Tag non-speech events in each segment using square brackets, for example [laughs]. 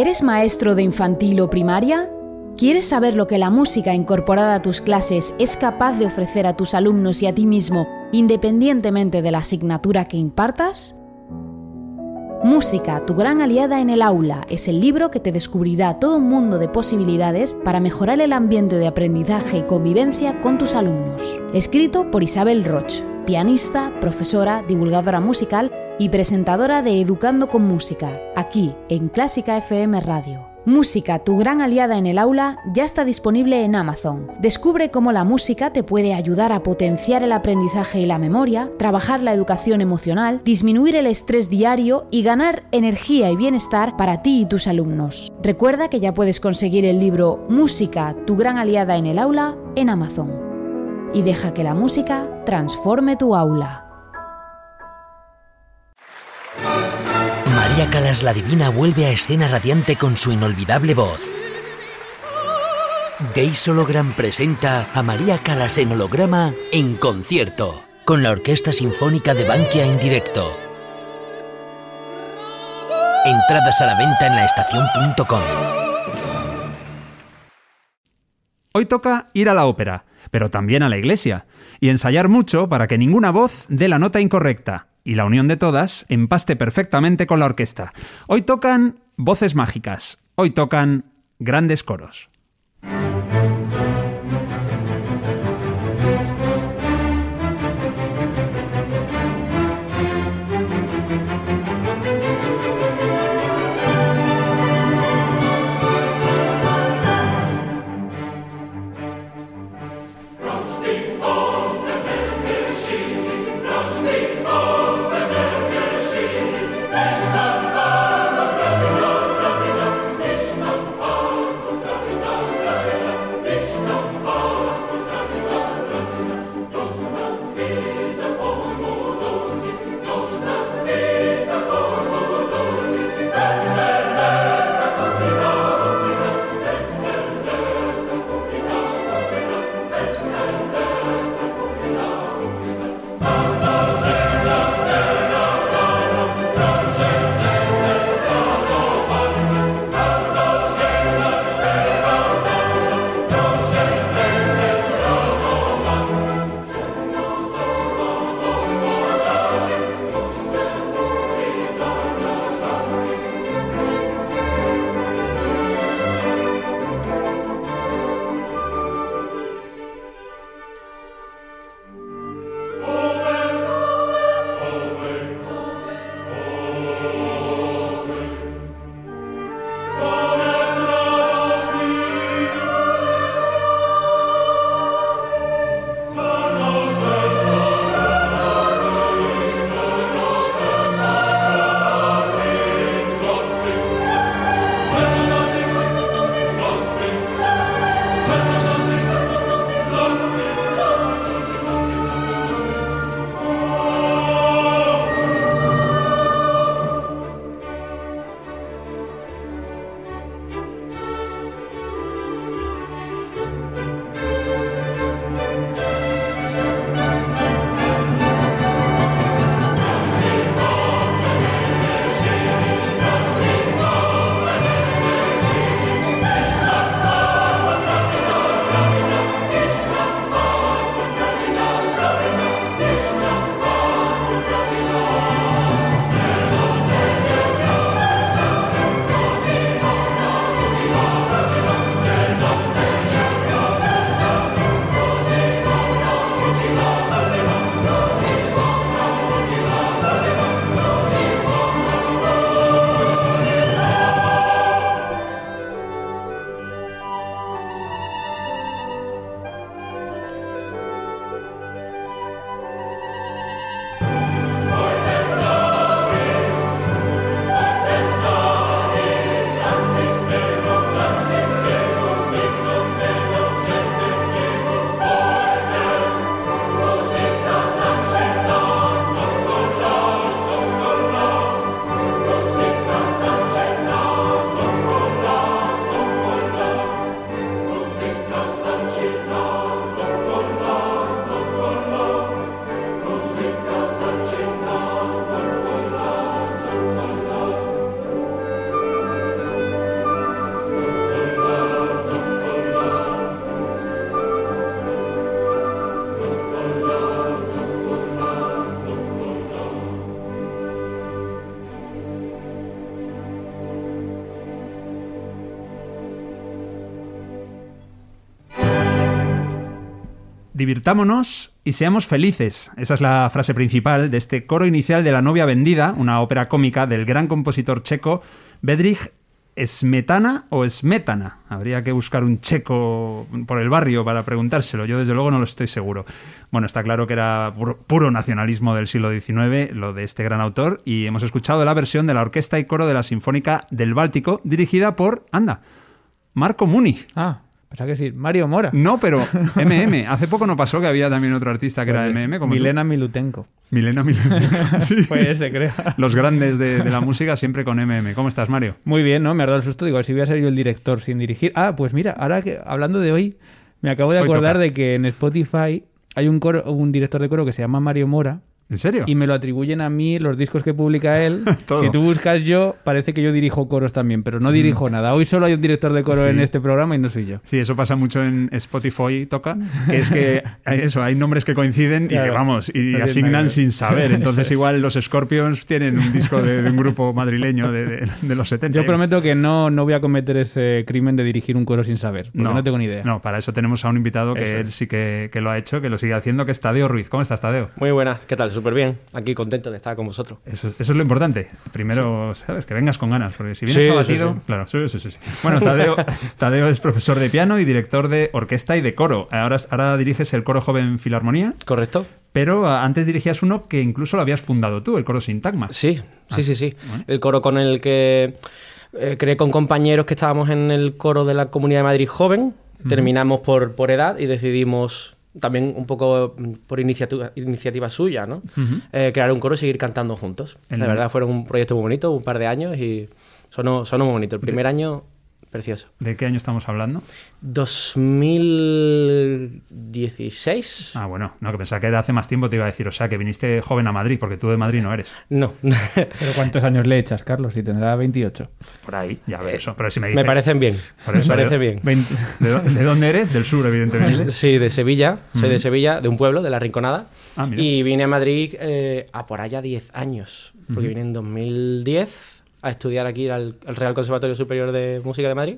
¿Eres maestro de infantil o primaria? ¿Quieres saber lo que la música incorporada a tus clases es capaz de ofrecer a tus alumnos y a ti mismo, independientemente de la asignatura que impartas? Música, tu gran aliada en el aula, es el libro que te descubrirá todo un mundo de posibilidades para mejorar el ambiente de aprendizaje y convivencia con tus alumnos. Escrito por Isabel Roch, pianista, profesora, divulgadora musical y presentadora de Educando con Música, aquí en Clásica FM Radio. Música, tu gran aliada en el aula, ya está disponible en Amazon. Descubre cómo la música te puede ayudar a potenciar el aprendizaje y la memoria, trabajar la educación emocional, disminuir el estrés diario y ganar energía y bienestar para ti y tus alumnos. Recuerda que ya puedes conseguir el libro Música, tu gran aliada en el aula en Amazon. Y deja que la música transforme tu aula. María Calas la Divina vuelve a escena radiante con su inolvidable voz. Gays Hologram presenta a María Calas en holograma en concierto, con la Orquesta Sinfónica de Bankia en directo. Entradas a la venta en laestacion.com. Hoy toca ir a la ópera, pero también a la iglesia, y ensayar mucho para que ninguna voz dé la nota incorrecta y la unión de todas empaste perfectamente con la orquesta. Hoy tocan voces mágicas, hoy tocan grandes coros. Divirtámonos y seamos felices. Esa es la frase principal de este coro inicial de La novia vendida, una ópera cómica del gran compositor checo Bedřich Smetana o Smetana. Habría que buscar un checo por el barrio para preguntárselo. Yo desde luego no lo estoy seguro. Bueno, está claro que era puro nacionalismo del siglo XIX, lo de este gran autor, y hemos escuchado la versión de la orquesta y coro de la Sinfónica del Báltico, dirigida por, anda, Marco Muni. Ah, pensaba que sí. Mario Mora. No, pero MM. Hace poco no pasó que había también otro artista que era Pues, MM. Como tú. Milena Milutenko. Milena, Milena. [laughs] Sí. Fue ese, creo. Los grandes de, de la música siempre con MM. ¿Cómo estás, Mario? Muy bien, ¿no? Me ha dado el susto. Digo, si voy a ser yo el director sin dirigir. Ah, pues mira, ahora que hablando de hoy, me acabo de acordar de que en Spotify hay un, coro- un director de coro que se llama Mario Mora ¿En serio? y me lo atribuyen a mí los discos que publica él. [laughs] Si tú buscas yo, parece que yo dirijo coros también, pero no dirijo nada. Hoy solo hay un director de coro Sí. en este programa y no soy yo. Sí, eso pasa mucho en Spotify, toca, que es que hay eso, hay nombres que coinciden y que vamos, y No asignan sin saber. Entonces es. igual los Scorpions tienen un disco de, de un grupo madrileño de, de- de los 70. Yo prometo que no, no voy a cometer ese crimen de dirigir un coro sin saber, porque no, tengo ni idea. No, para eso tenemos a un invitado que Eso él es. sí que, que lo ha hecho, que lo sigue haciendo, que es Tadeo Ruiz. ¿Cómo estás, Tadeo? Muy buenas, ¿qué tal? Súper bien. Aquí contento de estar con vosotros. Eso, eso es lo importante. Primero, ¿sabes? Que vengas con ganas, porque si vienes Sí, abatido... sí. Claro, sí, sí, sí. Bueno, Tadeo, [laughs] Tadeo es profesor de piano y director de orquesta y de coro. Ahora, ahora diriges el Coro Joven Filarmonía, ¿Correcto? pero ah, antes dirigías uno que incluso lo habías fundado tú, el Coro Sintagma. Sí, Ah, sí, sí, sí. El coro con el que eh, creé con compañeros que estábamos en el coro de la Comunidad de Madrid Joven. Terminamos por, por edad y decidimos también un poco mm, por iniciativa, iniciativa suya, ¿no? Eh, crear un coro y seguir cantando juntos. La verdad, fueron un proyecto muy bonito, un par de años y sonó, sonó muy bonito. El primer año, precioso. ¿De qué año estamos hablando? 2016. Ah, bueno, no, que pensaba que era hace más tiempo, te iba a decir, o sea, que viniste joven a Madrid, porque tú de Madrid no eres. No. [laughs] Pero ¿cuántos años le echas, Carlos? Si tendrá 28. Por ahí, ya ves eso. Pero si me Me parecen bien. Por Me parece bien. 20. ¿De, dó- de dónde eres? Del sur, evidentemente. [laughs] Sí, de Sevilla. Soy de Sevilla, de un pueblo, de La Rinconada. Ah, mira. y vine a Madrid eh, a por allá 10 años. Porque vine en 2010 a estudiar aquí al, al Real Conservatorio Superior de Música de Madrid.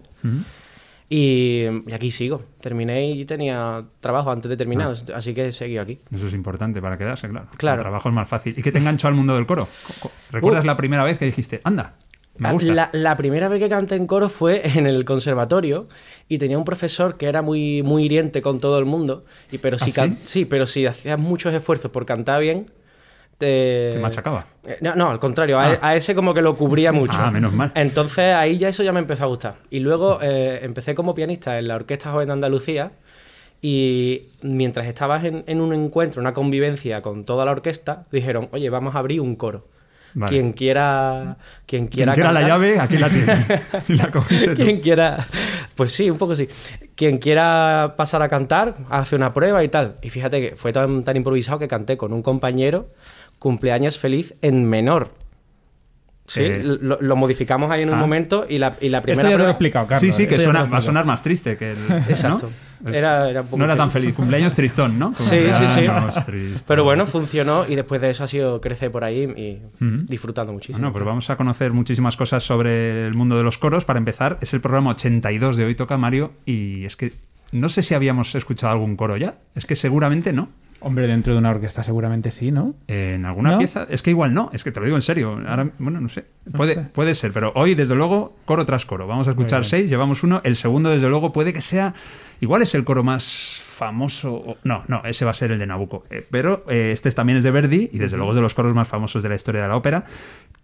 Y, y aquí sigo. Terminé y tenía trabajo antes de terminar, así que he seguido aquí. Eso es importante para quedarse, claro. Claro. El trabajo es más fácil. ¿Y qué te enganchó al mundo del coro? Co- co- ¿Recuerdas Uh. la primera vez que dijiste, anda, me Ah, gusta? La, la primera vez que canté en coro fue [laughs] en el conservatorio y tenía un profesor que era muy, muy hiriente con todo el mundo. Y, pero, si ¿Ah, sí? sí, pero si hacías muchos esfuerzos por cantar bien, te... Te machacaba. Eh, No, no, al contrario, a, Ah. a ese como que lo cubría mucho. Ah, menos mal. Entonces ahí ya eso ya me empezó a gustar. Y luego eh, empecé como pianista en la Orquesta Joven de Andalucía y mientras estabas en, en un encuentro, una convivencia con toda la orquesta, dijeron, oye, vamos a abrir un coro. Vale. Quien quiera... Quien quiera, Quien quiera la llave, aquí la tiene. [laughs] y la cogiste tú. quien quiera, pues sí, un poco sí. Quien quiera pasar a cantar, hace una prueba y tal. Y fíjate que fue tan, tan improvisado que canté con un compañero cumpleaños feliz en menor. Sí, Eh. lo, lo modificamos ahí en un Ah. momento y la, y la primera Esto ya te lo he explicado, Carlos. Sí, sí, que suena, va a sonar más triste que el. Exacto. ¿no? Era- era un poco no era tan feliz. Cumpleaños tristón, ¿no? Sí, sí, sí. Pero bueno, funcionó y después de eso ha sido crecer por ahí y disfrutando muchísimo. Bueno, pues vamos a conocer muchísimas cosas sobre el mundo de los coros. Para empezar, es el programa 82 de Hoy Toca Mario y es que no sé si habíamos escuchado algún coro ya. Es que seguramente no. Hombre, dentro de una orquesta seguramente sí, ¿no? En alguna ¿No? pieza, es que igual no, es que te lo digo en serio. Ahora, bueno, no sé. Puede, sé. puede ser, pero hoy, desde luego, coro tras coro. Vamos a escuchar seis, llevamos uno. El segundo, desde luego, puede que sea. Igual es el coro más famoso. No, no, ese va a ser el de Nabucco. Eh, pero eh, este también es de Verdi y, desde luego, es de los coros más famosos de la historia de la ópera.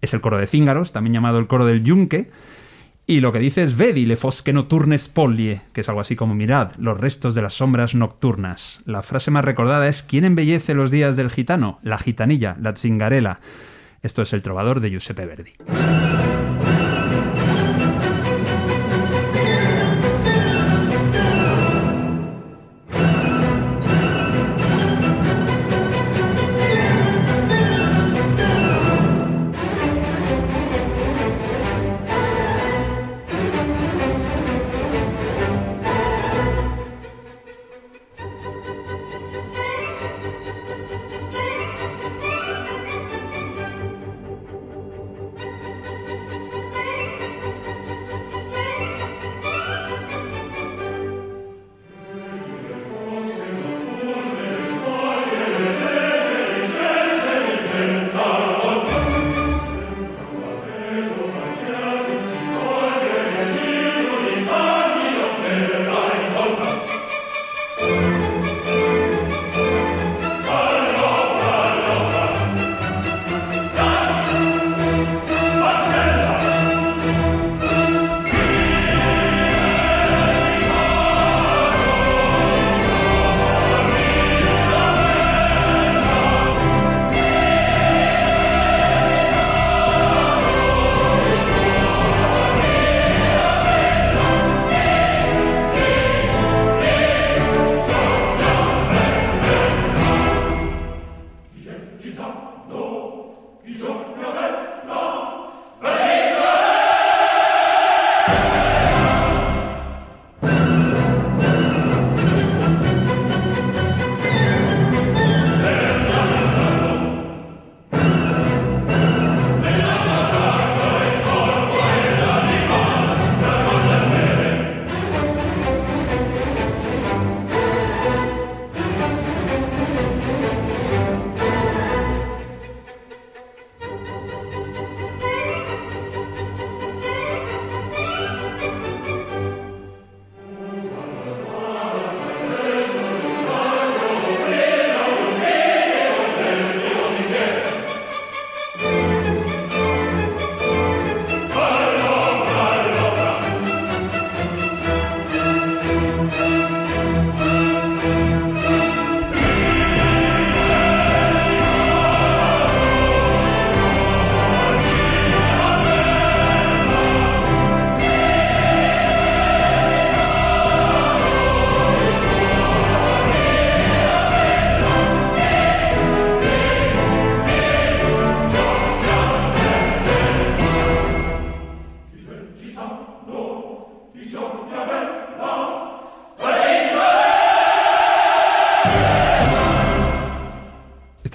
Es el coro de Cíngaros, también llamado el coro del Yunque. Y lo que dice es Vedi le fosche nocturne spoglie, que es algo así como mirad los restos de las sombras nocturnas. La frase más recordada es ¿Quién embellece los días del gitano? La gitanilla, la zingarela. Esto es el trovador de Giuseppe Verdi.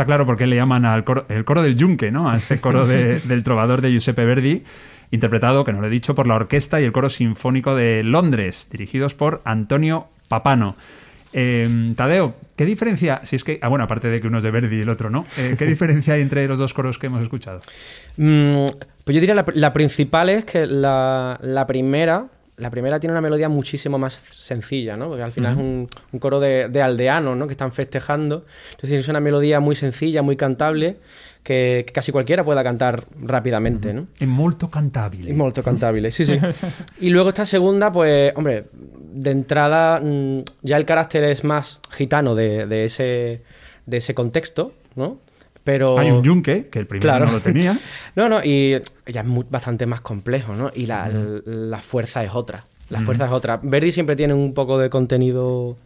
Está claro por qué le llaman al coro, el coro del yunque, ¿no? A este coro de- [laughs] del trovador de Giuseppe Verdi, interpretado, que no lo he dicho, por la orquesta y el coro sinfónico de Londres, dirigidos por Antonio Papano. Eh, Tadeo, ¿qué diferencia, si es que, ah, bueno, aparte de que uno es de Verdi y el otro no, eh, [laughs] ¿qué diferencia hay entre los dos coros que hemos escuchado? Mm, pues yo diría la, la principal es que la, la primera. La primera tiene una melodía muchísimo más sencilla, ¿no? Porque al final es un, un coro de, de aldeanos, ¿no? Que están festejando. Entonces es una melodía muy sencilla, muy cantable, que, que casi cualquiera pueda cantar rápidamente, ¿no? Es molto cantabile. Es molto cantabile, sí, sí. [laughs] y luego esta segunda, pues, hombre, de entrada mm, ya el carácter es más gitano de, de ese, de ese contexto, ¿no? Pero... Hay un yunque, que el primero Claro. no lo tenía. [laughs] No, no, y ya es bastante más complejo, ¿no? Y la, la fuerza es otra. La fuerza es otra. Verdi siempre tiene un poco de contenido.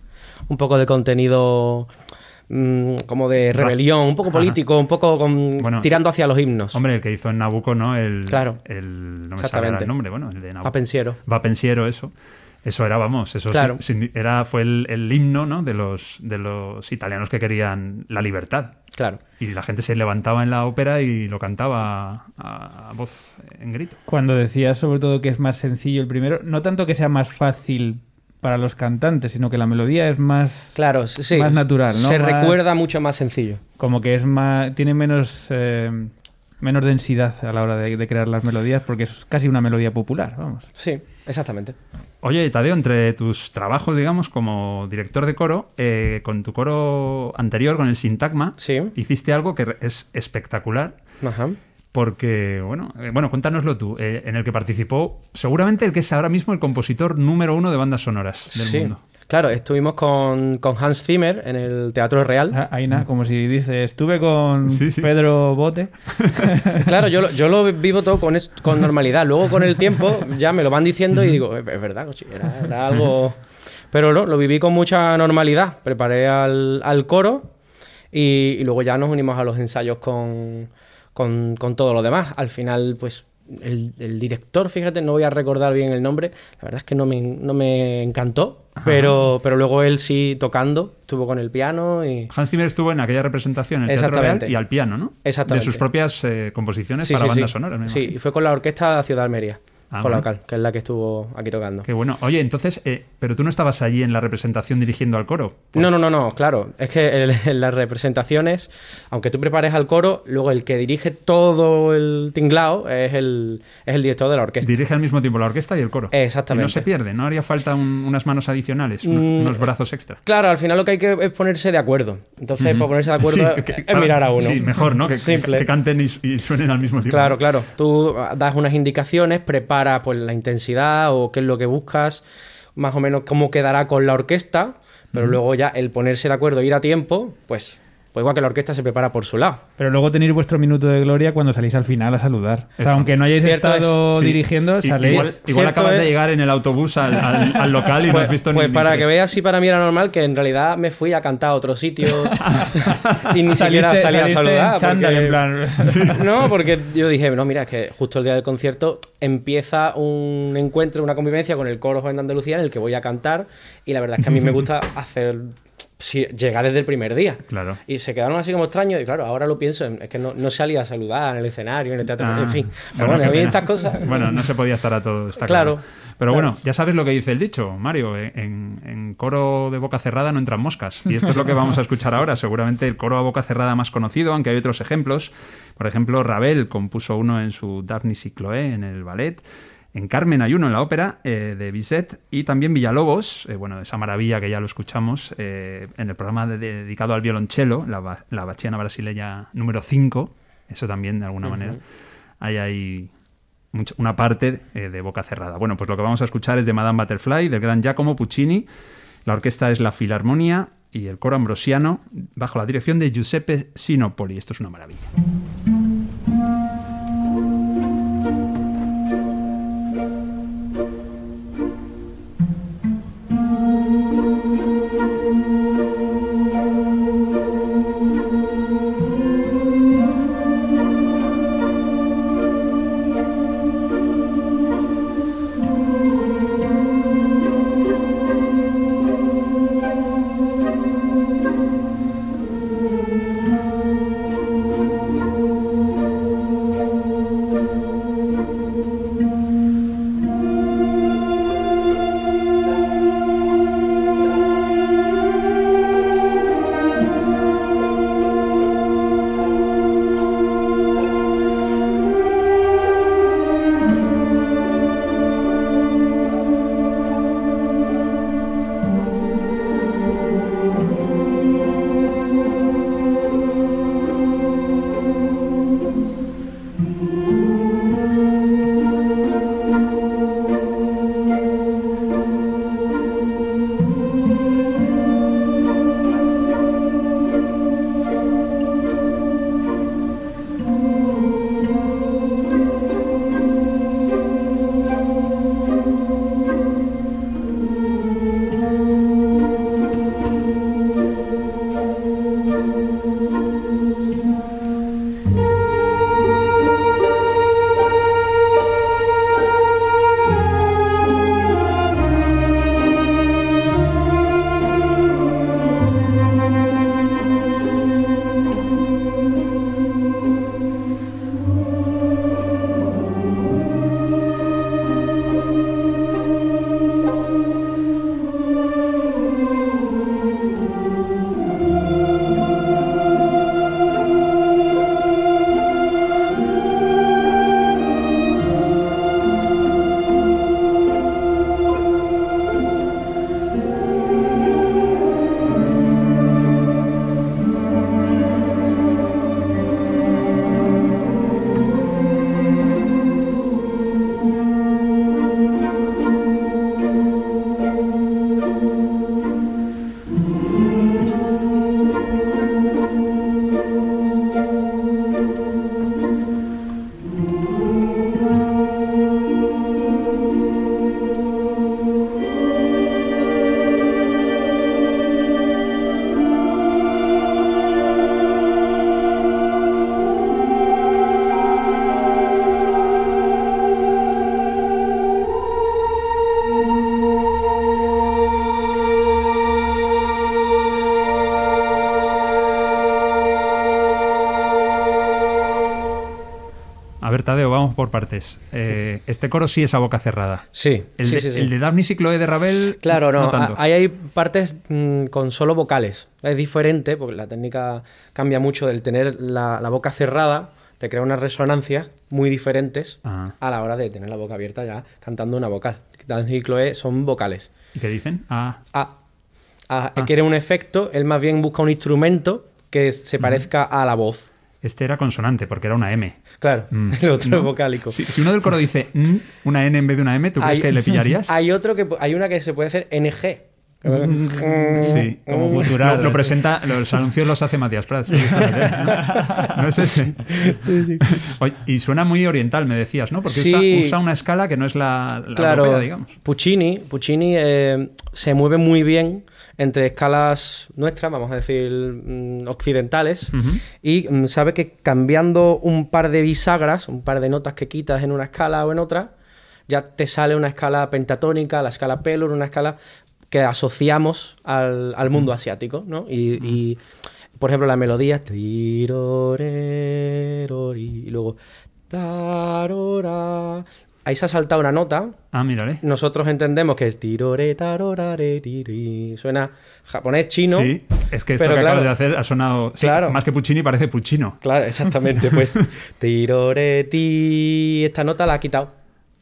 Un poco de contenido. mm, como de rebelión, un poco Ajá. político, un poco con- Bueno, tirando hacia los himnos. Hombre, el que hizo en Nabucco, ¿no? El, Claro. el no me sale el nombre, bueno, el de Nabucco. Papensiero. Va pensiero, eso. Eso era, vamos, eso Claro. sin- era, fue el, el himno ¿no? de, los, de los italianos que querían la libertad. Claro. Y la gente se levantaba en la ópera y lo cantaba a, a voz en grito. Cuando decías sobre todo que es más sencillo el primero, no tanto que sea más fácil para los cantantes, sino que la melodía es más Claro, sí. Más natural, ¿no? Se Más- recuerda mucho más sencillo. como que es más tiene menos eh, menos densidad a la hora de, de crear las melodías porque es casi una melodía popular, vamos. Sí, exactamente. Oye, Tadeo, entre tus trabajos, digamos, como director de coro, eh, con tu coro anterior, con el Sintagma, Sí. hiciste algo que es espectacular. Ajá. Porque, bueno, eh, bueno, cuéntanoslo tú, eh, en el que participó seguramente el que es ahora mismo el compositor número uno de bandas sonoras del sí. mundo. Claro, estuvimos con, con Hans Zimmer en el Teatro Real. Ah, Aina, como si dice, estuve con Sí, sí. Pedro Bote. [laughs] Claro, yo, lo- yo lo vivo todo con, es- con normalidad. Luego con el tiempo ya me lo van diciendo y digo, es, es verdad, cochi, era, era algo... [laughs] Pero no, lo viví con mucha normalidad. Preparé al, al coro y, y luego ya nos unimos a los ensayos con, con, con todo lo demás. Al final, pues el, el director, fíjate, no voy a recordar bien el nombre, la verdad es que no me, no me encantó, pero, pero luego él sí tocando, estuvo con el piano y... Hans Zimmer estuvo en aquella representación en el Teatro Real y al piano, ¿no? Exactamente. De sus propias eh, composiciones Sí, para sí, bandas sí. sonoras. Sí, y fue con la orquesta Ciudad Almería, Ah, con la local, que es la que estuvo aquí tocando. Qué bueno. Oye, entonces, eh, pero tú no estabas allí en la representación dirigiendo al coro. Pues- No, no, no, no, claro. Es que el- [laughs] en las representaciones, aunque tú prepares al coro, luego el que dirige todo el tinglao es el, es el director de la orquesta. Dirige al mismo tiempo la orquesta y el coro. Exactamente. Y no se pierde, no haría falta un- unas manos adicionales, un- Mm, unos brazos extra. Claro, al final lo que hay que es ponerse de acuerdo. Entonces, para ponerse de acuerdo Sí, es, que- es mirar a uno. Sí, mejor, ¿no? Que, que- Simple. que canten y, y suenen al mismo tiempo. Claro, claro. Tú das unas indicaciones, prepara pues la intensidad o qué es lo que buscas, más o menos cómo quedará con la orquesta, pero luego ya el ponerse de acuerdo e ir a tiempo, pues, pues igual que la orquesta se prepara por su lado. Pero luego tenéis vuestro minuto de gloria cuando salís al final a saludar. O sea, aunque no hayáis Cierto estado dirigiendo, saléis. Igual, igual acabas es- de llegar en el autobús al, al- al local y no Pues, has visto ni pues ni para que veas si para mí era normal que en realidad me fui a cantar a otro sitio [laughs] y ni siquiera salí a saludar. en chándal, porque- en plan. No, porque yo dije, no, mira, es que justo el día del concierto empieza un encuentro, una convivencia con el coro joven de Andalucía en el que voy a cantar y la verdad es que a mí me gusta hacer sí, llegar desde el primer día. Claro. Y se quedaron así como extraños y claro, ahora lo pienso, es que no, no salía a saludar en el escenario, en el teatro, Ah, en fin. Pero bueno, estas cosas... [laughs] Bueno, no se podía estar a todo, está claro. Claro, Pero claro. bueno, ya sabes lo que dice el dicho, Mario. eh, En, en coro de boca cerrada no entran moscas. Y esto es lo que vamos a escuchar ahora. Seguramente el coro a boca cerrada más conocido, aunque hay otros ejemplos. Por ejemplo, Ravel compuso uno en su Daphnis y Chloé en el ballet. En Carmen hay uno en la ópera eh, de Bizet y también Villalobos, eh, bueno, esa maravilla que ya lo escuchamos eh, en el programa de- dedicado al violonchelo, la, ba- la bachiana brasileña número 5, eso también de alguna manera. Hay mucho- una parte de boca cerrada. Bueno, pues lo que vamos a escuchar es de Madame Butterfly, del gran Giacomo Puccini. La orquesta es la Filarmonia y el coro ambrosiano bajo la dirección de Giuseppe Sinopoli. Esto es una maravilla. Por partes. Eh, este coro sí es a boca cerrada. Sí, El, sí, de, sí, sí. el de Daphnis y Chloe de Ravel. Claro, no, tanto. ahí hay partes mm, con solo vocales. Es diferente porque la técnica cambia mucho del tener la, la boca cerrada, te crea unas resonancias muy diferentes Ajá. a la hora de tener la boca abierta ya cantando una vocal. Dan y Chloe son vocales. ¿Y qué dicen? Ah, Ah, ah, Ah. quiere un efecto, él más bien busca un instrumento que se parezca a la voz. Este era consonante porque era una M. Claro, Mm, [laughs] el otro ¿no? es vocálico. Si, si uno del coro dice "mm", una N en vez de una M, ¿tú crees que le pillarías? [laughs] Hay otro que hay una que se puede hacer NG. Sí, Como Lo- gutural, [laughs] Lo, presenta, los anuncios los hace Matías Prats. ¿no? No es ese. Oye, y suena muy oriental, me decías, ¿no? Porque usa- una escala que no es la, la claro, europea, digamos. Puccini, Puccini eh, se mueve muy bien entre escalas nuestras, vamos a decir, mm, occidentales, y mm, sabe que cambiando un par de bisagras, un par de notas que quitas en una escala o en otra, ya te sale una escala pentatónica, la escala Pelor, una escala que asociamos al, al mundo asiático, ¿no? Y, y, por ejemplo, la melodía... Y luego... Ahí se ha saltado una nota. Ah, mírale. Nosotros entendemos que es tirore, tarorare, tiri. Suena japonés, chino. Sí, es que esto pero que claro, acabas de hacer ha sonado. sí, Claro. Más que Puccini, parece Puccino. Claro, exactamente. Pues [laughs] tirore, ti. Esta nota la ha quitado.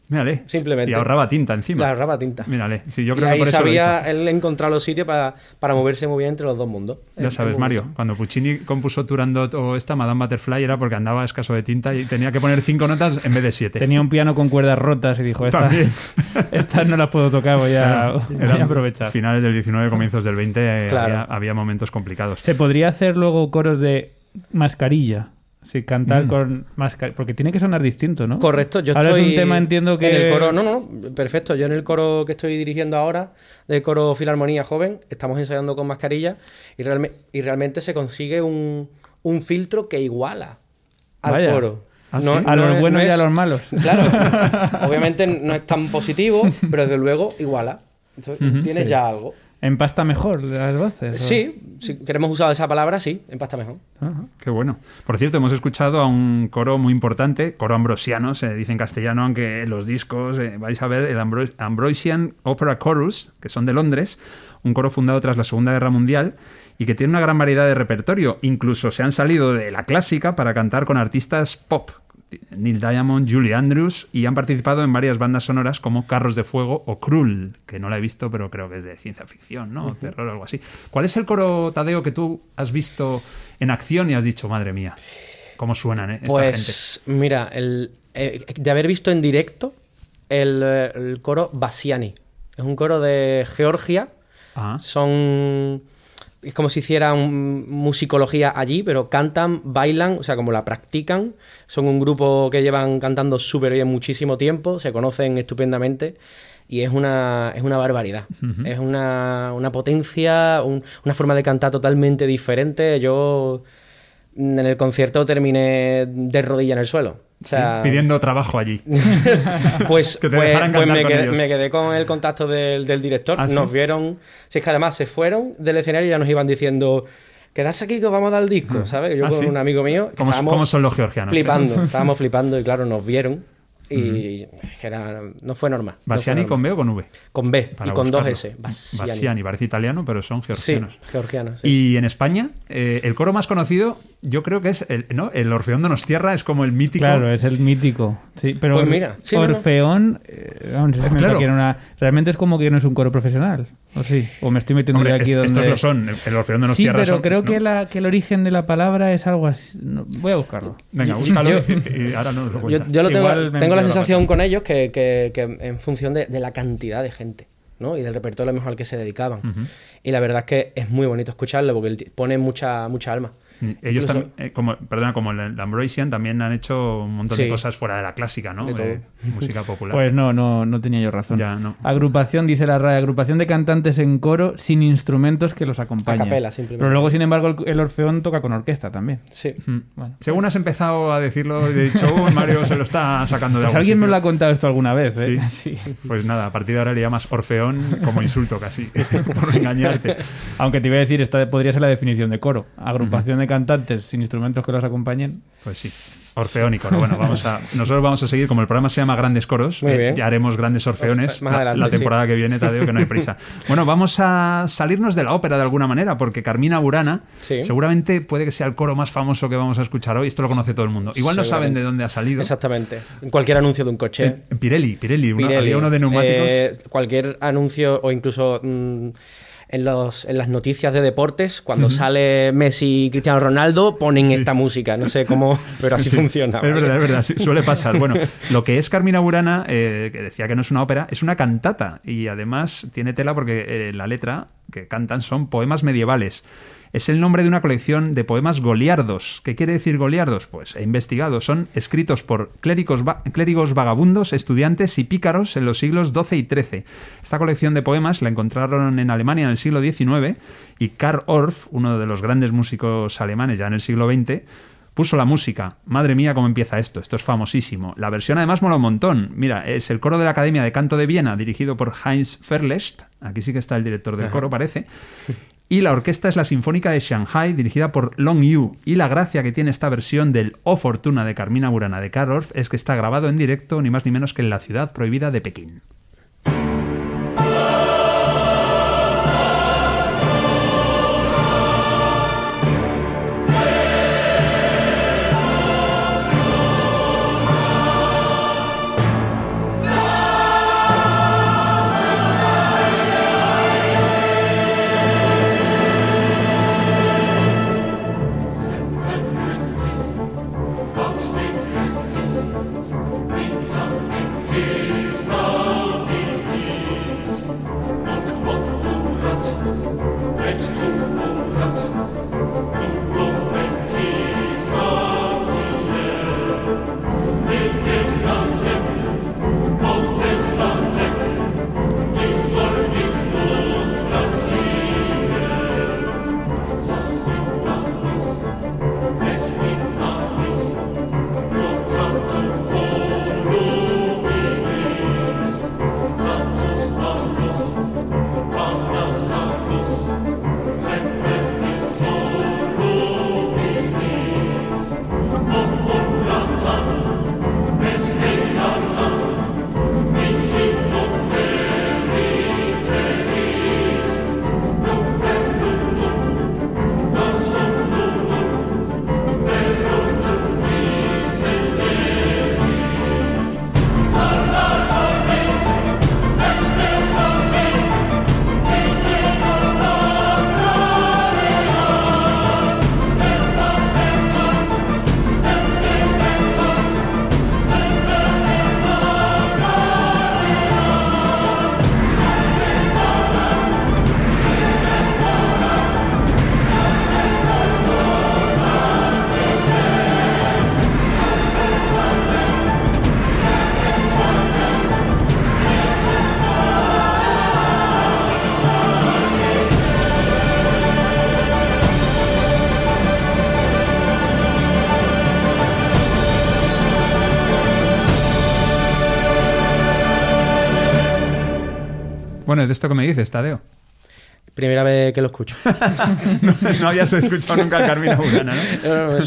Mírale. Simplemente. Y ahorraba tinta encima. La ahorraba tinta. Mírale. Sí, yo y creo que ahí por eso lo sabía él encontrar los sitios para, para moverse muy bien entre los dos mundos. Ya Es- sabes, Mario, cuando Puccini compuso Turandot o esta Madame Butterfly era porque andaba escaso de tinta y tenía que poner cinco notas en vez de siete. Tenía un piano con cuerdas rotas y dijo, "Esta- También. [laughs] estas no las puedo tocar, voy a, [laughs] voy a Eran aprovechar. Finales del 19, comienzos del 20, eh, Claro. había, había momentos complicados. Se podría hacer luego coros de mascarilla. Sí, cantar Mm. con mascarilla. Porque tiene que sonar distinto, ¿no? Correcto, yo Ahora estoy es un tema, entiendo que. En el coro, no, no, no, perfecto. Yo en el coro que estoy dirigiendo ahora, del coro Filarmonía Joven, estamos ensayando con mascarilla y, realme- y realmente se consigue un, un filtro que iguala al Vaya. coro. ¿Ah, sí? A los buenos y a los malos. Claro, [laughs] obviamente no es tan positivo, pero desde luego iguala. Entonces, Ujú, tienes sí. ya algo. ¿Empasta mejor las voces? o? Sí, si queremos usar esa palabra, sí, empasta mejor. Ajá. Qué bueno. Por cierto, hemos escuchado a un coro muy importante, coro ambrosiano, se dice en castellano, aunque en los discos eh, vais a ver el Ambro- Ambrosian Opera Chorus, que son de Londres, un coro fundado tras la Segunda Guerra Mundial y que tiene una gran variedad de repertorio. Incluso se han salido de la clásica para cantar con artistas pop. Neil Diamond, Julie Andrews, y han participado en varias bandas sonoras como Carros de Fuego o Krull, que no la he visto, pero creo que es de ciencia ficción, ¿no? Terror o algo así. ¿Cuál es el coro, Tadeo, que tú has visto en acción y has dicho, madre mía, cómo suenan eh, esta Pues mira, el, eh, de haber visto en directo el, el coro Basiani. Es un coro de Georgia. Ah, Son. Es como si hicieran musicología allí, pero cantan, bailan, o sea, como la practican. Son un grupo que llevan cantando súper bien muchísimo tiempo, se conocen estupendamente y es una, es una barbaridad. Es una, una potencia, un- una forma de cantar totalmente diferente. Yo en el concierto terminé de rodilla en el suelo. O sea, sí, pidiendo trabajo allí. [laughs] pues, Que te pues- dejaran pues me, quedé, ellos. me quedé con el contacto del, del director. ¿Ah, sí? Nos vieron. Si es que además se fueron del escenario y ya nos iban diciendo. Quedarse aquí que os vamos a dar el disco, ¿sabes? Yo Ah, con sí. un amigo mío. ¿Cómo, estábamos cómo son los georgianos? eh? Flipando, estábamos flipando y claro, nos vieron. Y era, no fue normal. no fue ¿Basiani normal. con B o con V? Con B Para y con dos buscarlo. S. Basiani. Basiani, parece italiano, pero son Sí, georgianos. georgianos. sí. Y en España, eh, el coro más conocido, yo creo que es el, ¿no? el Orfeón de Tierra es como el mítico. Claro, es el mítico. Sí, pero Pues mira, sí, no, no. Orfeón, eh, vamos, no sé si me Claro. pensaba que era una- realmente es como que no es un coro profesional. ¿O sí? ¿O me estoy metiendo Hombre, aquí est- donde... estos lo son. El Orfeón de Sí, pero son- creo ¿no? que, la, que el origen de la palabra es algo así. no, voy a buscarlo. Venga, búscalo yo- y, y ahora nos lo Yo, yo lo tengo, tengo la sensación con ellos que, que- que en función de, de la cantidad de gente ¿no? y del repertorio a lo mejor al que se dedicaban. Y la verdad es que es muy bonito escucharlo porque pone mucha, mucha alma. Ellos Incluso- también, eh, como, perdona, como el, Ambrosian, también han hecho un montón de cosas fuera de la clásica, ¿no? Todo. música popular. [laughs] Pues no, no, no tenía yo razón. Ya, no. Agrupación, dice la RAE, agrupación de cantantes en coro sin instrumentos que los acompañen. A capela, simplemente. Pero luego, sin embargo, el, el Orfeón toca con orquesta también. Sí. Mm. Bueno. Según has empezado a decirlo, he dicho, "Uy, Mario se lo está sacando de Pues algún alguien me sitio". lo ha contado esto alguna vez, ¿eh? Sí. [laughs] Pues nada, a partir de ahora le llamas Orfeón como insulto casi, [laughs] por engañarte. Aunque te iba a decir, esta podría ser la definición de coro. Agrupación de cantantes sin instrumentos que los acompañen. Pues sí. Orfeónico, ¿no? Bueno, vamos a, [laughs] nosotros vamos a seguir, como el programa se llama Grandes Coros, eh, ya haremos grandes orfeones Más la- adelante, la, temporada que viene, Tadeo, que no hay prisa. [laughs] Bueno, vamos a salirnos de la ópera de alguna manera, porque Carmina Burana Sí. seguramente puede que sea el coro más famoso que vamos a escuchar hoy, esto lo conoce todo el mundo. Igual no saben de dónde ha salido. Exactamente. En cualquier anuncio de un coche. Eh, Pirelli, Pirelli, uno- Pirelli, había uno de neumáticos. eh, cualquier anuncio o incluso mm, en, los, en las noticias de deportes, cuando sale Messi y Cristiano Ronaldo, ponen esta música. No sé cómo, pero así Sí, funciona. Es verdad, es verdad, sí, suele pasar. [laughs] Bueno, lo que es Carmina Burana, eh, que decía que no es una ópera, es una cantata y además tiene tela porque eh, la letra que cantan son poemas medievales. Es el nombre de una colección de poemas goliardos. ¿Qué quiere decir goliardos? Pues he investigado. Son escritos por clérigos, clérigos vagabundos, estudiantes y pícaros en los siglos XII y XIII. Esta colección de poemas la encontraron en Alemania en el siglo XIX y Karl Orff, uno de los grandes músicos alemanes ya en el siglo XX, Puso la música. Madre mía, cómo empieza esto. Esto es famosísimo. La versión además mola un montón. Mira, es el coro de la Academia de Canto de Viena, dirigido por Heinz Verlest. Aquí sí que está el director del coro, parece. [laughs] Y la orquesta es la Sinfónica de Shanghai, dirigida por Long Yu. Y la gracia que tiene esta versión del O Fortuna de Carmina Burana de Karl Orff es que está grabado en directo, ni más ni menos que en la ciudad prohibida de Pekín. Bueno, de esto que me dices, Tadeo. Primera vez que lo escucho. [laughs] no, no habías escuchado nunca a Carmina Burana, ¿no? No.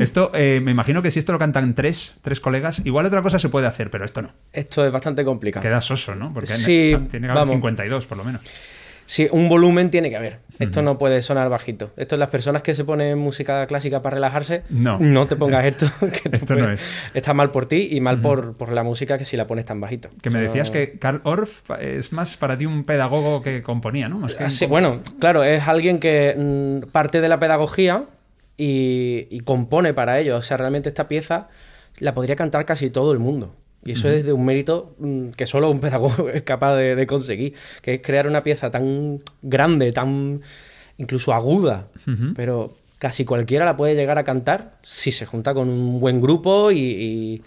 Esto, eh, me imagino que si esto lo cantan tres, tres colegas, igual otra cosa se puede hacer, pero esto no. Esto es bastante complicado. Queda soso, ¿no? Porque Sí, tiene que haber vamos. 52, por lo menos. Sí, un volumen tiene que haber. Esto no puede sonar bajito. Esto es las personas que se ponen música clásica para relajarse. No. No te pongas esto. [laughs] Que Esto no es. Está mal por ti y mal por, por la música que si la pones tan bajito. Que me decías no- que Karl Orff es más para ti un pedagogo que componía, ¿no? Más que Ah, Sí, bueno, claro, es alguien que mm, parte de la pedagogía y, y compone para ello. O sea, realmente esta pieza la podría cantar casi todo el mundo. Y eso es de un mérito mm, que solo un pedagogo [laughs] es capaz de, de conseguir, que es crear una pieza tan grande, tan incluso aguda, pero casi cualquiera la puede llegar a cantar si se junta con un buen grupo y, y-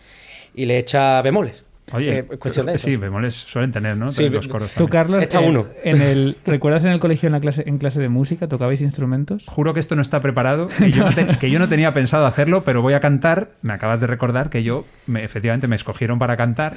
y le echa bemoles. Oye, Eh, es cuestión de eso. sí, bemoles suelen tener, ¿no? Sí, los coros Tú. Carlos, Está uno. En el, ¿recuerdas en el colegio en, la clase, en clase de música tocabais instrumentos? Juro que esto no está preparado, que yo no, te- que yo no tenía pensado hacerlo, pero voy a cantar. Me acabas de recordar que yo, me- efectivamente, me escogieron para cantar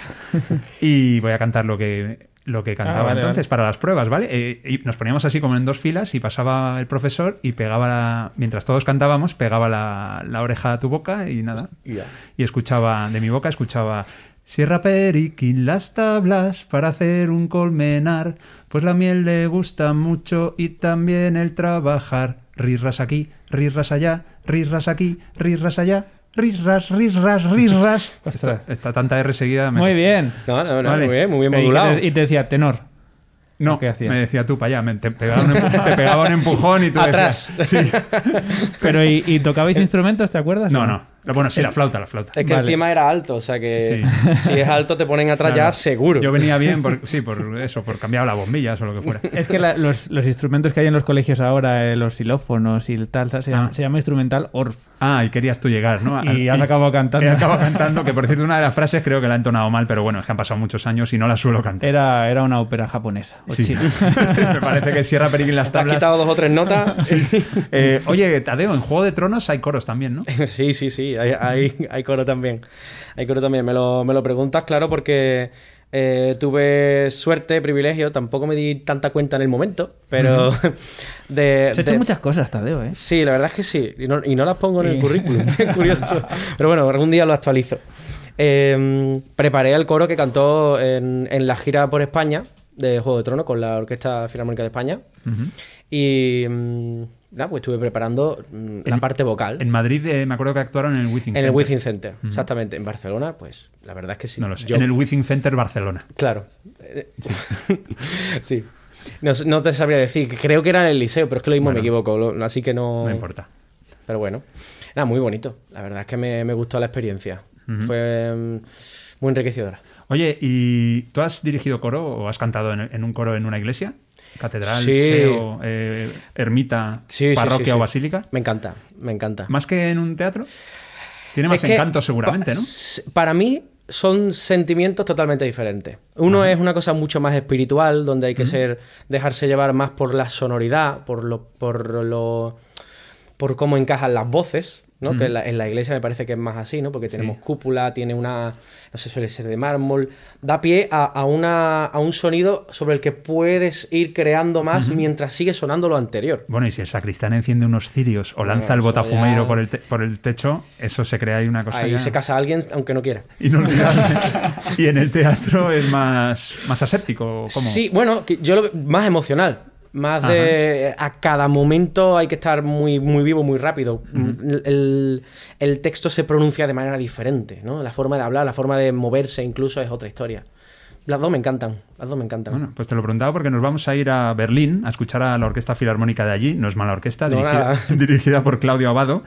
y voy a cantar lo que lo que cantaba Ah, vale, entonces vale. para las pruebas, ¿vale? Eh, y nos poníamos así como en dos filas y pasaba el profesor y pegaba la. Mientras todos cantábamos, pegaba la, la oreja a tu boca y nada. Y escuchaba, de mi boca, escuchaba. Sierra Periquín las tablas para hacer un colmenar, pues la miel le gusta mucho y también el trabajar. Rirras aquí, rirras allá, rirras aquí, rirras allá, risras, risras, risras. [laughs] Esta, esta tanta R seguida me Muy bien. No, no, no, Vale. muy bien, muy bien Y modulado. te- Y te decía tenor. No, ¿Qué hacía? me decía tú para allá, me- te, pegaba un, empu- te pegaba un empujón y tú [laughs] Atrás. decías- sí. [laughs] Pero ¿y, y tocabais instrumentos, te acuerdas? No, no. Bueno, sí, la flauta, la flauta. Es que Vale. encima era alto, o sea que Sí. [laughs] si es alto te ponen atrás Claro. ya seguro. Yo venía bien, por, [laughs] sí, por eso, por cambiar las bombillas o lo que fuera. Es que la- los, los instrumentos que hay en los colegios ahora, eh, los xilófonos y el tal, tal, se, llama, Ah. se llama instrumental ORF. Ah, y querías tú llegar, ¿no? Y has acabado cantando. He [laughs] acabado cantando, que por cierto, una de las frases creo que la he entonado mal, pero bueno, es que han pasado muchos años y no la suelo cantar. Era, era una ópera japonesa. o Sí. china. Me parece que Sierra Periquín las Te has tablas. quitado dos o tres notas. Eh, oye, Tadeo, en Juego de Tronos hay coros también, ¿no? Sí, sí, sí, hay, hay, hay coro también. Hay coro también. Me lo, me lo preguntas, claro, porque eh, tuve suerte, privilegio, tampoco me di tanta cuenta en el momento, pero [laughs] de, Has hecho de- muchas cosas, Tadeo, ¿eh? Sí, la verdad es que sí, y no, y no las pongo en el currículum, [laughs] es curioso. Pero bueno, algún día lo actualizo. Eh, preparé el coro que cantó en, en la gira por España de Juego de Tronos con la Orquesta Filarmónica de España. Y pues estuve preparando mm, la En- parte vocal. En Madrid eh, me acuerdo que actuaron en el Withing En el Center. Withing Center, exactamente. En Barcelona, pues la verdad es que sí. No lo sé. Yo- En el Withing Center Barcelona. Claro. Sí. [laughs] No, te sabría decir. Creo que era en el liceo, pero es que lo mismo Bueno. me equivoco. lo- Así que no. No importa. Pero bueno. Era muy bonito. La verdad es que me, me gustó la experiencia. Fue mm, muy enriquecedora. Oye, ¿y tú has dirigido coro o has cantado en, en un coro en una iglesia? ¿Catedral, Sí. seo, eh, ermita, Sí, parroquia o sí. basílica? Me encanta, me encanta. ¿Más que en un teatro? Tiene más Es que encanto seguramente, ¿no? Para mí son sentimientos totalmente diferentes. Uno es una cosa mucho más espiritual, donde hay que ser, dejarse llevar más por la sonoridad, por lo, por lo, por cómo encajan las voces, ¿no? Que en la, en la iglesia me parece que es más así, ¿no? Porque tenemos cúpula, tiene una, no sé, suele ser de mármol, da pie a, a una, a un sonido sobre el que puedes ir creando más mientras sigue sonando lo anterior. Bueno, y si el sacristán enciende unos cirios o lanza el botafumeiro ya- por, el te- por el techo, eso se crea ahí una cosa Ahí ya se casa alguien aunque no quiera. inolvidable. [laughs] y en el teatro es más, más aséptico. ¿cómo? Sí, bueno, yo lo veo más emocional. Más de. A cada momento hay que estar muy, muy vivo, muy rápido. el, el texto se pronuncia de manera diferente, ¿no? La forma de hablar, la forma de moverse incluso es otra historia. Las dos me encantan. Las dos me encantan. Bueno, pues te lo preguntaba porque nos vamos a ir a Berlín a escuchar a la Orquesta Filarmónica de allí, no es mala orquesta, No, dirigida, [laughs] dirigida por Claudio Abado,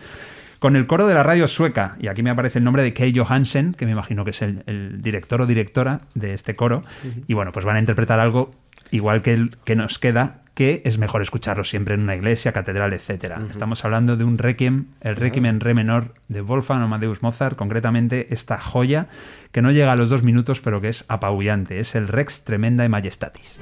con el coro de la radio sueca. Y aquí me aparece el nombre de Kay Johansen, que me imagino que es el, el director o directora de este coro. Y bueno, pues van a interpretar algo igual que el que nos queda, que es mejor escucharlo siempre en una iglesia, catedral, etcétera. Estamos hablando de un requiem, el requiem en re menor de Wolfgang Amadeus Mozart, concretamente esta joya que no llega a los dos minutos, pero que es apabullante. Es el Rex Tremenda y Majestatis.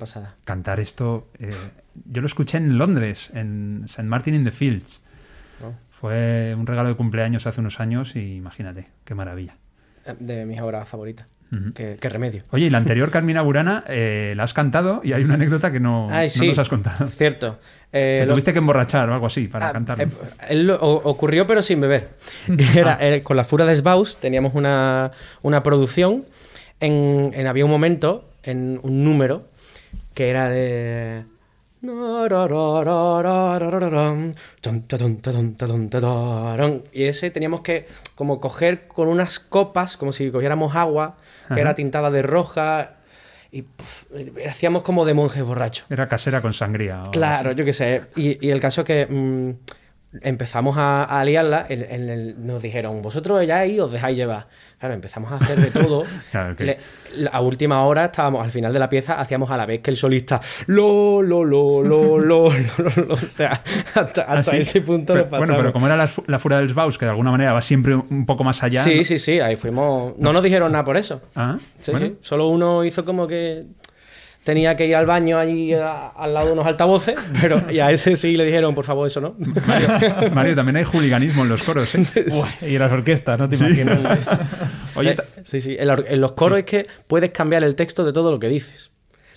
Pasada. cantar esto. eh, yo lo escuché en Londres, en St. Martin in the Fields. Oh. Fue un regalo de cumpleaños hace unos años y imagínate, qué maravilla. Eh, De mis obras favoritas. Ujú. qué, qué remedio. Oye, y la anterior Carmina Burana eh, la has cantado y hay una anécdota que no, Ay, no nos has contado. Cierto. Eh, Te lo- tuviste que emborrachar o algo así para Ah, cantarlo. eh, ocurrió pero sin beber. [laughs] Era, Ah. con la Fura de Sbaus teníamos una, una producción. En, en- había un momento, en un número, que era de... Y ese teníamos que como coger con unas copas, como si cogiéramos agua, que Ajá. era tintada de roja, y puf, hacíamos como de monjes borrachos. Era casera con sangría. Claro, yo qué sé. Y, y el caso es que mm, empezamos a, a liarla, en- en el- nos dijeron, vosotros ya ahí os dejáis llevar. Claro, empezamos a hacer de todo. [laughs] Claro, Le- la- a última hora estábamos, al final de la pieza, hacíamos a la vez que el solista, lo, lo, lo, lo, lo, lo, lo, lo. [laughs] O sea, hasta, Ah, sí. ese punto Pero- lo pasamos. Bueno, pero como era la, la fura del Sbaus, que de alguna manera va siempre un poco más allá. Sí, ¿no? sí, sí, ahí fuimos. No nos dijeron nada por eso. Ah, Sí, bueno. sí. Solo uno hizo como que tenía que ir al baño allí a- al lado de unos altavoces, [laughs] pero y a ese sí le dijeron, por favor, eso no. Mario, [laughs] Mario, también hay juliganismo en los coros. ¿eh? Y las orquestas, no te imaginas. [laughs] Oye, Eh, sí, sí. En, la en los coros es que puedes cambiar el texto de todo lo que dices.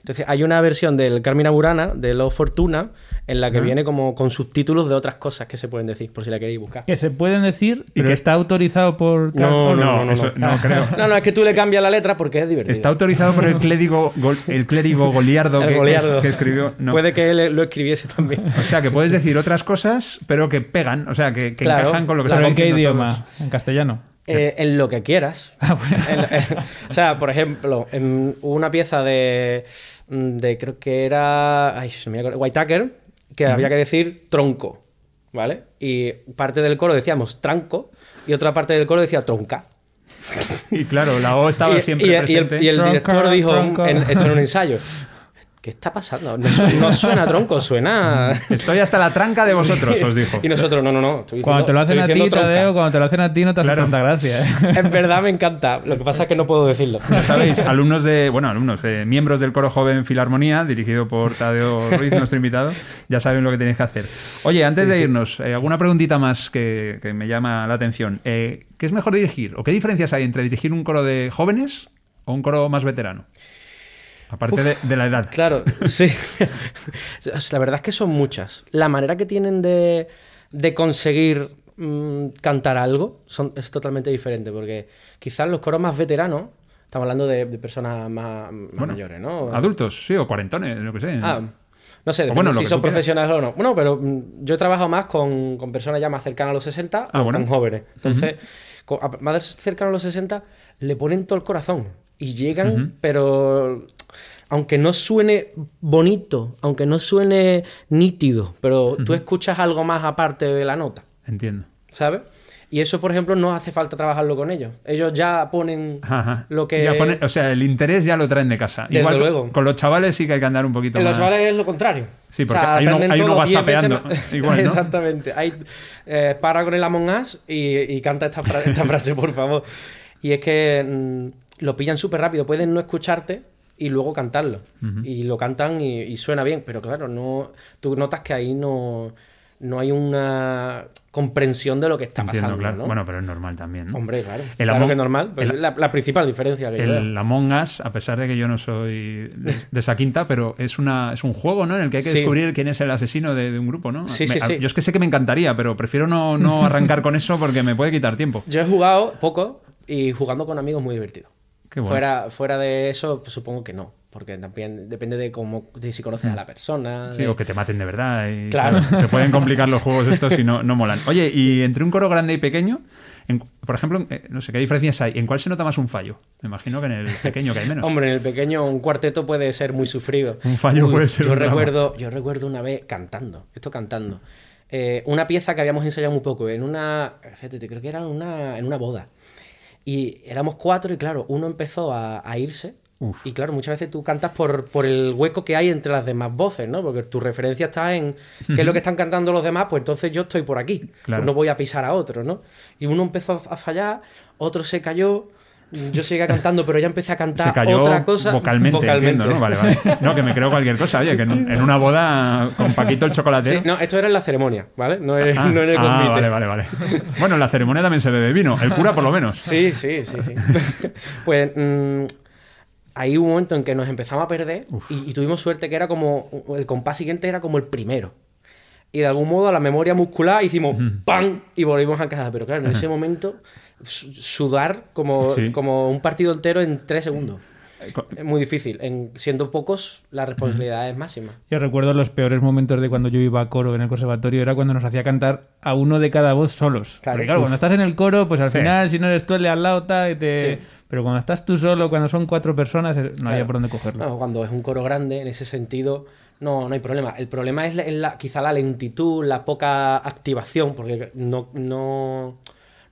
Entonces, hay una versión del Carmina Burana, de Lo Fortuna, en la que viene como con subtítulos de otras cosas que se pueden decir, por si la queréis buscar. que se pueden decir, ¿Y pero qué? está autorizado por... No, o no, no, eso no. no creo. [laughs] No, no, es que tú le cambias la letra porque es divertido. Está autorizado por el clérigo, gol- el clérigo Goliardo, El que, Goliardo. que escribió. no. Puede que él lo escribiese también. O sea, que puedes decir otras cosas, pero que pegan, o sea, que, que Claro, encajan con lo que ¿Pero están en qué idioma? todos. ¿En castellano? Eh, en lo que quieras. Ah, bueno. En- en- o sea, por ejemplo, en una pieza de, de creo que era ay, se me Whitaker, que había que decir tronco, ¿vale? Y parte del coro decíamos tranco y otra parte del coro decía tronca. Y claro, la O estaba [laughs] y, siempre y- y el, presente. y el director dijo en- esto en un ensayo. [laughs] ¿Qué está pasando? No, su- no suena tronco, suena. [laughs] Estoy hasta la tranca de vosotros, os dijo. Y nosotros, no, no, no. estoy Cuando diciendo- te lo hacen a ti. Tadeo, cuando te lo hacen a ti no te hace Claro. tanta gracia. ¿eh? [laughs] En verdad me encanta. Lo que pasa es que no puedo decirlo. Ya sabéis, alumnos de, bueno, alumnos, eh, miembros del coro joven Filarmonía, dirigido por Tadeo Ruiz, nuestro invitado, ya saben lo que tenéis que hacer. Oye, antes de irnos, eh, alguna preguntita más que, que me llama la atención. Eh, ¿Qué es mejor dirigir? ¿O qué diferencias hay entre dirigir un coro de jóvenes o un coro más veterano? Aparte de, de la edad. Claro, [laughs] sí. La verdad es que son muchas. La manera que tienen de, de conseguir mm, cantar algo son, es totalmente diferente, porque quizás los coros más veteranos, estamos hablando de, de personas más, más Bueno, mayores, ¿no? Adultos, sí, o cuarentones, lo que sé. Ah, no sé, bueno, si son profesionales o no. Bueno, pero mm, yo he trabajado más con, con personas ya más cercanas a los 60 Ah, o bueno. con jóvenes. Entonces, con- a- más cercanos a los 60, le ponen todo el corazón. Y llegan, pero aunque no suene bonito, aunque no suene nítido, pero tú escuchas algo más aparte de la nota, Entiendo. ¿sabes? Y eso, por ejemplo, no hace falta trabajarlo con ellos. Ellos ya ponen Ajá. lo que... Ya pone- o sea, el interés ya lo traen de casa. Desde Igual luego. con los chavales sí que hay que andar un poquito En más. los chavales es lo contrario. Sí, porque hay uno- aprenden hay uno veces más. [laughs] igual, ¿no? Exactamente. Hay, eh, para con el Among Us y, y canta esta, fra- esta [laughs] frase, por favor. Y es que mm, lo pillan súper rápido. Pueden no escucharte y luego cantarlo. Y lo cantan y, y suena bien. Pero claro, no tú notas que ahí no, no hay una comprensión de lo que está Entiendo, pasando. claro. ¿no? Bueno, pero es normal también. ¿no? Hombre, claro. El claro Among- que es normal. pero el- es la, la principal diferencia que. El Among Us, a pesar de que yo no soy de, de esa quinta, pero es, una, es un juego, ¿no? En el que hay que Sí. descubrir quién es el asesino de, de un grupo, ¿no? Sí, Me- sí, a- sí. Yo es que sé que me encantaría, pero prefiero no, no arrancar con eso porque me puede quitar tiempo. [laughs] Yo he jugado poco y jugando con amigos muy divertido. Bueno. fuera, fuera de eso, pues, supongo que no. Porque también depende de cómo de si conoces a la persona. Mm. Sí, de- o que te maten de verdad. y, Claro. se pueden complicar los juegos estos si no, no molan. Oye, y entre un coro grande y pequeño, en- por ejemplo, eh, no sé qué diferencias hay. ¿En cuál se nota más un fallo? Me imagino que en el pequeño que hay menos. [laughs] Hombre, en el pequeño un cuarteto puede ser muy sufrido. Un fallo puede ser Yo un drama. recuerdo, yo recuerdo una vez cantando, esto cantando. eh, una pieza que habíamos ensayado muy poco, en una, fíjate, creo que era una, en una boda. Y éramos cuatro y claro, uno empezó a, a irse. Uf. Y claro, muchas veces tú cantas por, por el hueco que hay entre las demás voces, ¿no? Porque tu referencia está en qué es lo que están cantando los demás, pues entonces yo estoy por aquí. Claro. Pues no voy a pisar a otro, ¿no? Y uno empezó a fallar, otro se cayó, Yo seguía cantando, pero ya empecé a cantar Se cayó otra cosa. vocalmente, entiendo, ¿no? Vale, vale. No, que me creo cualquier cosa. Oye, que en, en una boda con Paquito el chocolatero. Sí, no, esto era en la ceremonia, ¿vale? No, en- Ah, no en el ah, convite. vale, vale, vale. Bueno, en la ceremonia también se bebe vino. El cura, por lo menos. Sí, sí, sí, sí. [laughs] pues mm, ahí hubo un momento en que nos empezamos a perder y, y tuvimos suerte que era como el compás siguiente era como el primero. Y de algún modo a la memoria muscular hicimos ¡pam! y volvimos a casa. Pero claro, en ese momento su- sudar como, Sí. como un partido entero en tres segundos. Co- Es muy difícil. En, siendo pocos, la responsabilidad es máxima. Yo recuerdo los peores momentos de cuando yo iba a coro en el conservatorio, era cuando nos hacía cantar a uno de cada voz solos. Claro. Porque claro, cuando estás en el coro, pues al Sí. final, si no eres tú el de al lado, y te... Sí. pero cuando estás tú solo, cuando son cuatro personas, eh, no había por dónde cogerlo. No, cuando es un coro grande, en ese sentido, no, no hay problema. El problema es la, quizá la lentitud, la poca activación, porque no, no,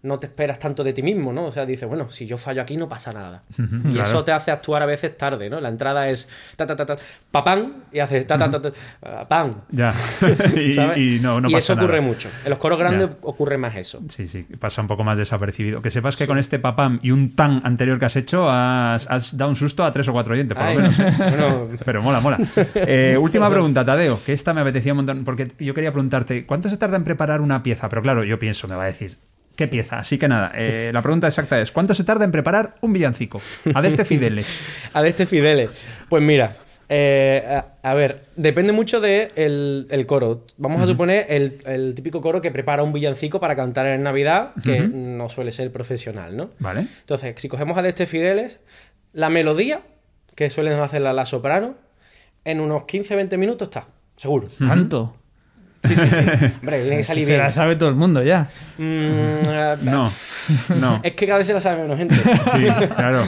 no te esperas tanto de ti mismo, ¿no? O sea, dices, bueno, si yo fallo aquí no pasa nada. [laughs] y claro. eso te hace actuar a veces tarde, ¿no? La entrada es ta ta ta ta, papán, y haces ta ta ta ta, pam. Ya. [laughs] y, ¿sabes? y no, no Y pasa eso ocurre nada. mucho. En los coros grandes Ya. ocurre más eso. Sí, sí, pasa un poco más desapercibido. Que sepas que con este papam y un tan anterior que has hecho has, has dado un susto a tres o cuatro oyentes, por Ay, lo menos. bueno, [laughs] Pero mola, mola. Eh, última pregunta, Tadeo, que esta me apetecía un montón, porque yo quería preguntarte, ¿cuánto se tarda en preparar una pieza? Pero claro, yo pienso, me va a decir, ¿qué pieza? Así que nada, eh, [laughs] la pregunta exacta es, ¿cuánto se tarda en preparar un villancico? A de este Fideles. [laughs] A de este Fideles. Pues mira, eh, a, a ver, depende mucho del de el coro. Vamos a suponer el, el típico coro que prepara un villancico para cantar en Navidad, que no suele ser profesional, ¿no? ¿Vale? Entonces, si cogemos a de este Fideles, la melodía, que suelen hacerla la soprano, en unos 15-20 minutos está, seguro. ¿Tanto? Sí, sí, sí. [laughs] Hombre, tiene que salir Se bien. la sabe todo el mundo ya. Mm, No, no. [laughs] Es que cada vez se la sabe menos gente. Sí, claro.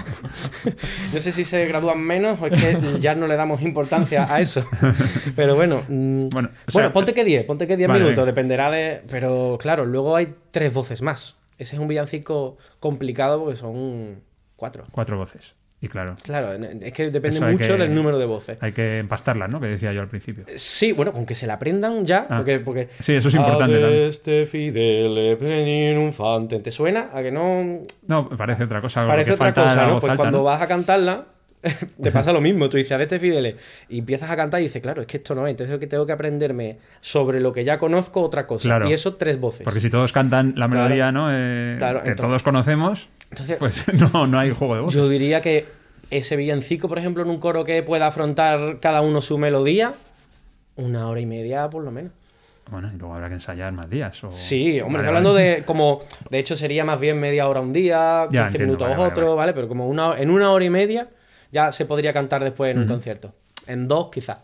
[laughs] No sé si se gradúan menos o es que ya no le damos importancia a eso. Pero bueno, mm, Bueno, bueno, sea, ponte que 10, ponte que 10 vale, minutos, venga. dependerá de... Pero claro, luego hay tres voces más. Ese es un villancico complicado porque son cuatro. Cuatro voces. Y claro, Claro, es que depende mucho que- del número de voces. hay que empastarlas, ¿no? Que decía yo al principio. Sí, bueno, con que se la aprendan ya, Ah. porque, porque... Sí, eso es importante "Ad también. este fidele. ¿Te suena? A que no... No, parece otra cosa. Parece otra cosa, ¿no? Pues alta, cuando ¿no? vas a cantarla, [laughs] te pasa lo mismo. Tú dices, a este Fidele, y empiezas a cantar y dices, claro, es que esto no es. Entonces que tengo que aprenderme sobre lo que ya conozco otra cosa. Claro. Y eso tres voces. Porque si todos cantan la Claro. melodía, ¿no? Eh, Claro, que entonces- todos conocemos, Entonces, pues [laughs] no, no hay juego de voz. yo diría que ese villancico, por ejemplo, en un coro que pueda afrontar cada uno su melodía, una hora y media por lo menos. Bueno, y luego habrá que ensayar más días. o- Sí, hombre, Vale, hablando vale. de como, de hecho sería más bien media hora un día, 15 Ya, minutos vale, otro, vale. vale, Pero como una, en una hora y media ya se podría cantar después en un concierto. En dos, quizás.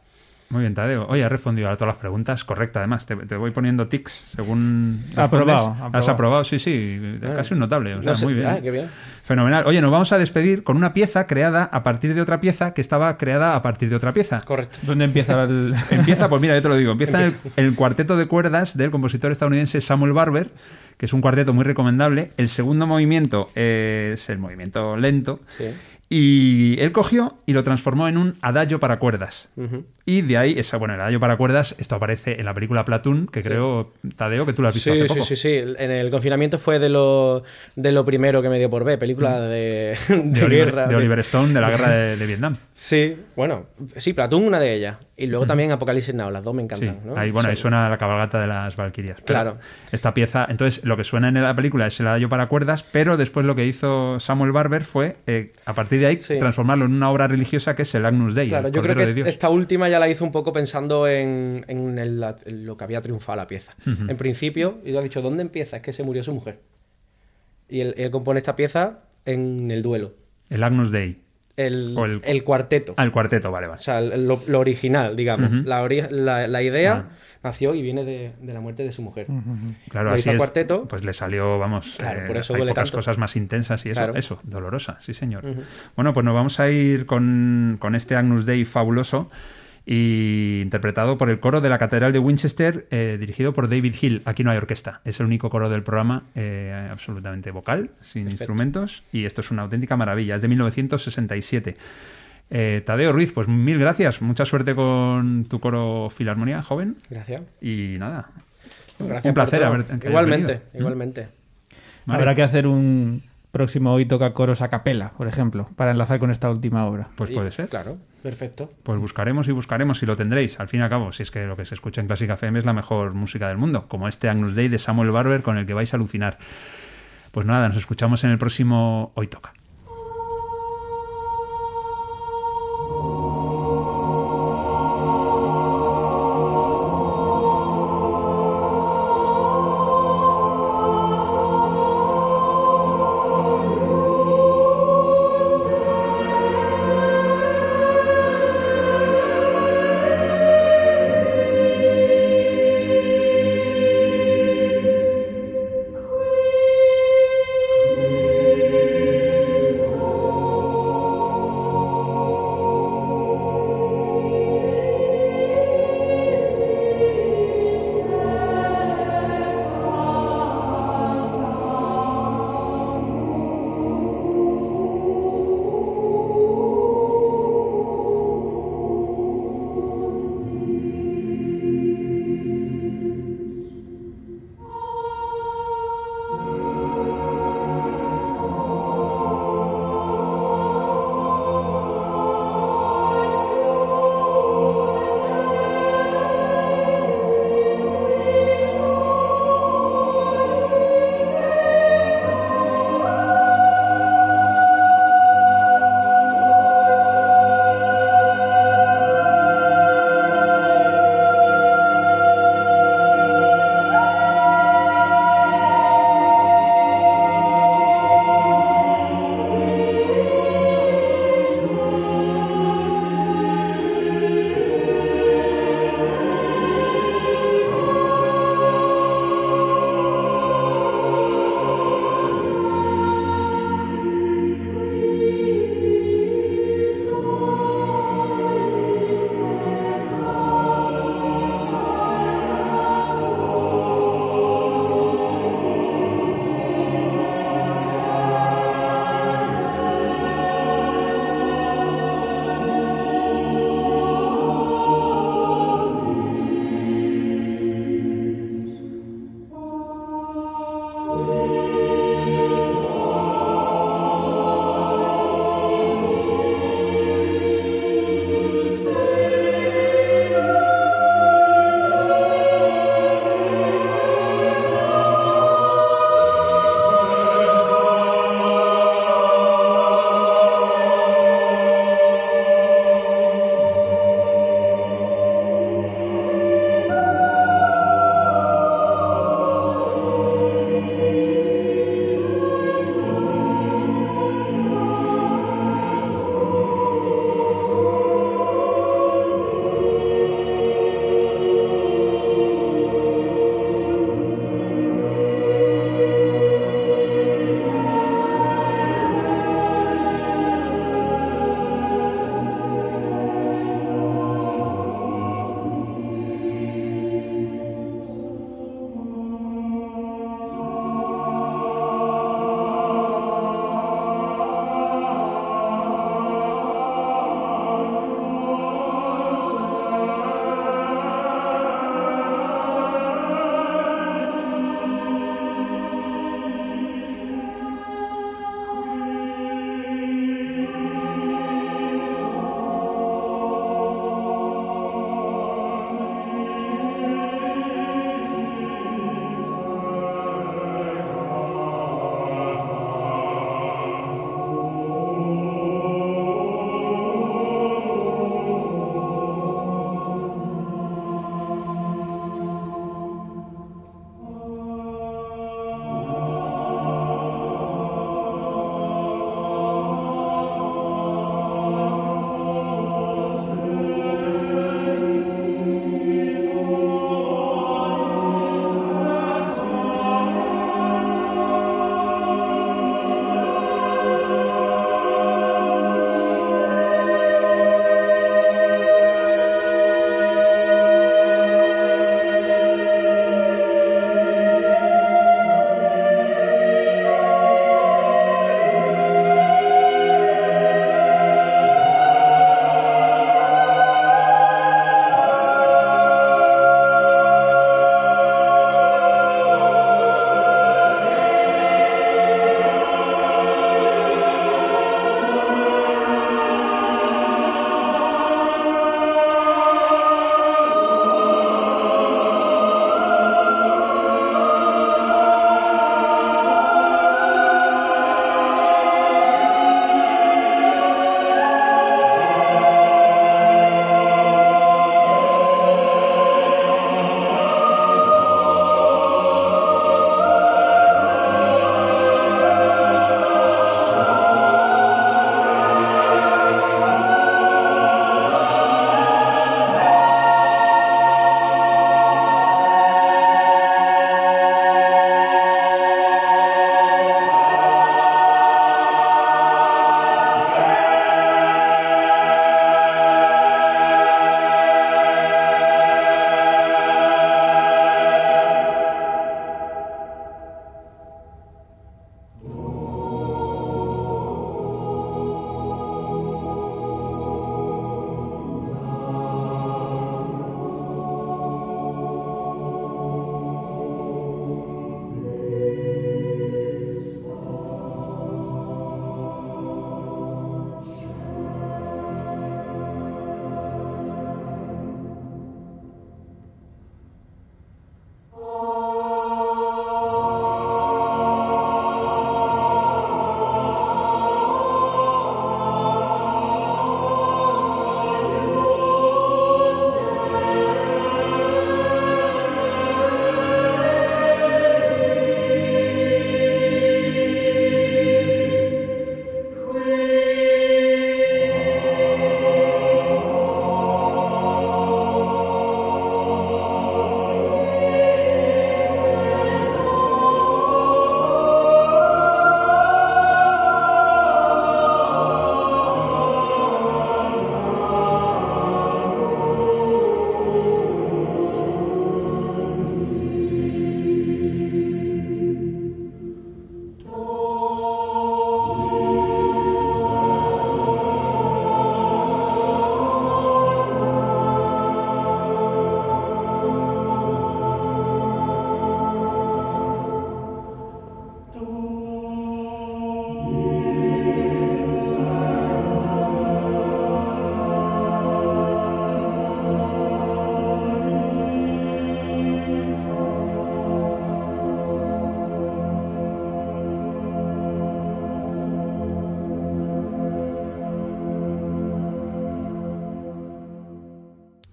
Muy bien, Tadeo. Oye, has respondido a todas las preguntas correcta, además. Te, te voy poniendo tics según. Aprobado, respondes. Has aprobado. aprobado, sí, sí. Casi un notable. O sea, No sé- muy bien. Ay, qué bien. Fenomenal. Oye, nos vamos a despedir con una pieza creada a partir de otra pieza que estaba creada a partir de otra pieza. Correcto. ¿Dónde empieza el...? [laughs] Empieza, pues mira, yo te lo digo, empieza el, el cuarteto de cuerdas del compositor estadounidense Samuel Barber, que es un cuarteto muy recomendable. El segundo movimiento es el movimiento lento. Sí. Y él cogió y lo transformó en un adagio para cuerdas. Ujú. Y de ahí, esa, bueno, el adagio para cuerdas, esto aparece en la película Platoon, que creo, Tadeo, que tú lo has visto Sí, hace sí, poco. sí, sí. En el confinamiento fue de lo, de lo primero que me dio por ver. Película de, de, Mm. De, Oliver, guerra. de Oliver Stone, de la guerra de, de Vietnam. [laughs] Sí, bueno, sí, Platoon, una de ellas. Y luego también Apocalipsis Now, las dos me Sí, encantan. ¿no? ahí, bueno, ahí Son- suena la cabalgata de las Valquirias. Claro. Esta pieza, entonces, lo que suena en la película es el adagio para cuerdas, pero después lo que hizo Samuel Barber fue, eh, a partir de ahí, Sí. transformarlo en una obra religiosa que es el Agnus Dei, Claro, el yo creo que de Dios. esta última ya la hizo un poco pensando en, en el- la- en lo que había triunfado la pieza. En principio, y yo he dicho, ¿dónde empieza? Es que se murió su mujer. Y él, él compone esta pieza en el duelo. El Agnus Dei. El, el- el cuarteto. Ah, el cuarteto, vale, vale. O sea, lo, lo original, digamos. La, ori- la- la idea Ah. nació y viene de, de la muerte de su mujer. Claro, lo así es. cuarteto. Pues le salió, vamos, Claro, eh, por eso hay pocas tanto. cosas más intensas y eso, Claro. eso, dolorosa, sí señor. Bueno, pues nos vamos a ir con, con este Agnus Dei fabuloso y interpretado por el coro de la Catedral de Winchester, eh, dirigido por David Hill. Aquí no hay orquesta, es el único coro del programa eh, absolutamente vocal, sin instrumentos, y esto es una auténtica maravilla. Es de 1967. Eh, Tadeo Ruiz, pues mil gracias, mucha suerte con tu coro Filarmonía, joven, Gracias. y nada. Gracias un placer todo. haber que hayas Igualmente, venido. igualmente. Vale. Habrá que hacer un, próximo hoy toca coros a capela, por ejemplo, para enlazar con esta última obra. Pues puede ser. Claro, perfecto. Pues buscaremos y buscaremos y lo tendréis. Al fin y al cabo, si es que lo que se escucha en Clásica FM es la mejor música del mundo, como este Agnus Dei de Samuel Barber con el que vais a alucinar. Pues nada, nos escuchamos en el próximo Hoy Toca.